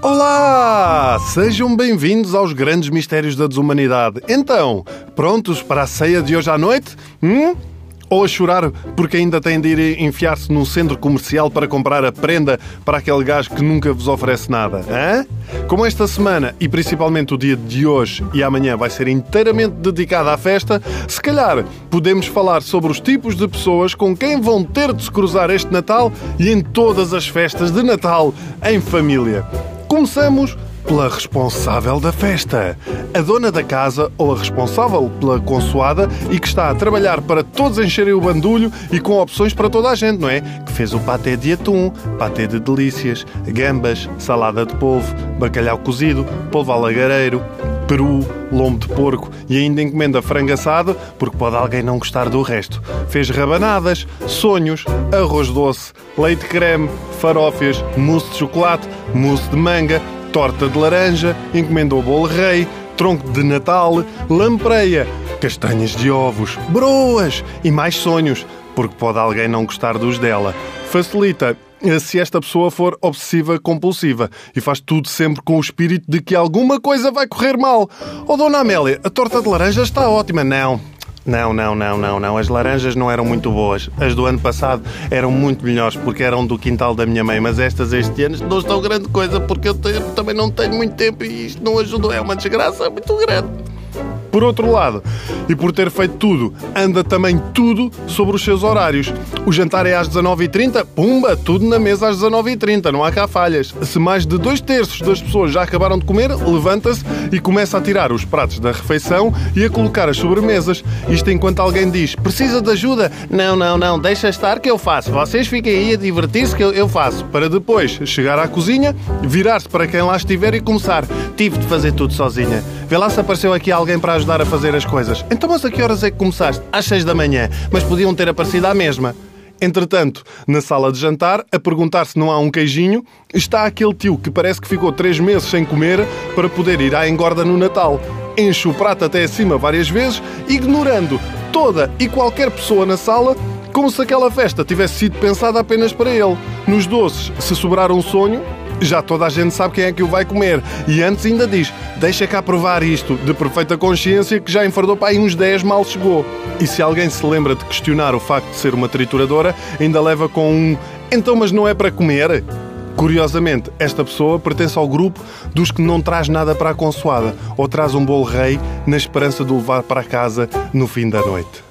Olá! Sejam bem-vindos aos grandes mistérios da desumanidade. Então, prontos para a ceia de hoje à noite? Hum? Ou a chorar porque ainda têm de ir enfiar-se num centro comercial para comprar a prenda para aquele gajo que nunca vos oferece nada? Hã? Como esta semana e principalmente o dia de hoje e amanhã vai ser inteiramente dedicado à festa, se calhar podemos falar sobre os tipos de pessoas com quem vão ter de se cruzar este Natal e em todas as festas de Natal em família. Começamos pela responsável da festa. A dona da casa ou a responsável pela consoada e que está a trabalhar para todos encherem o bandulho e com opções para toda a gente, não é? Que fez o patê de atum, patê de delícias, gambas, salada de polvo, bacalhau cozido, polvo alagareiro, peru, lombo de porco e ainda encomenda frango assado, porque pode alguém não gostar do resto. Fez rabanadas, sonhos, arroz doce, leite creme, farófias, mousse de chocolate, mousse de manga, torta de laranja, encomendou bolo rei, tronco de Natal, lampreia, castanhas de ovos, broas e mais sonhos, porque pode alguém não gostar dos dela. Facilita se esta pessoa for obsessiva compulsiva e faz tudo sempre com o espírito de que alguma coisa vai correr mal. Oh, Dona Amélia, a torta de laranja está ótima. Não, não, não, não, não, não. As laranjas não eram muito boas. As do ano passado eram muito melhores porque eram do quintal da minha mãe, mas estas este ano não estão grande coisa porque eu tenho, também não tenho muito tempo e isto não ajudou. É uma desgraça muito grande. Por outro lado, e por ter feito tudo, anda também tudo sobre os seus horários. O jantar é às 19h30, pumba, tudo na mesa às 19h30, não há cá falhas. Se mais de dois terços das pessoas já acabaram de comer, levanta-se e começa a tirar os pratos da refeição e a colocar as sobremesas. Isto enquanto alguém diz, precisa de ajuda? Não, não, não, deixa estar que eu faço. Vocês fiquem aí a divertir-se que eu, faço. Para depois chegar à cozinha, virar-se para quem lá estiver e começar. Tive de fazer tudo sozinha. Vê lá se apareceu aqui alguém para ajudar a fazer as coisas. Então, mas a que horas é que começaste? Às seis da manhã. Mas podiam ter aparecido à mesma. Entretanto, na sala de jantar, a perguntar se não há um queijinho, está aquele tio que parece que ficou três meses sem comer para poder ir à engorda no Natal. Enche o prato até acima várias vezes, ignorando toda e qualquer pessoa na sala, como se aquela festa tivesse sido pensada apenas para ele. Nos doces, se sobrar um sonho, já toda a gente sabe quem é que o vai comer. E antes ainda diz: deixa cá provar isto, de perfeita consciência, que já enfardou para aí uns 10 mal chegou. E se alguém se lembra de questionar o facto de ser uma trituradora, ainda leva com um: então, mas não é para comer? Curiosamente, esta pessoa pertence ao grupo dos que não traz nada para a consoada ou traz um bolo rei na esperança de o levar para casa no fim da noite.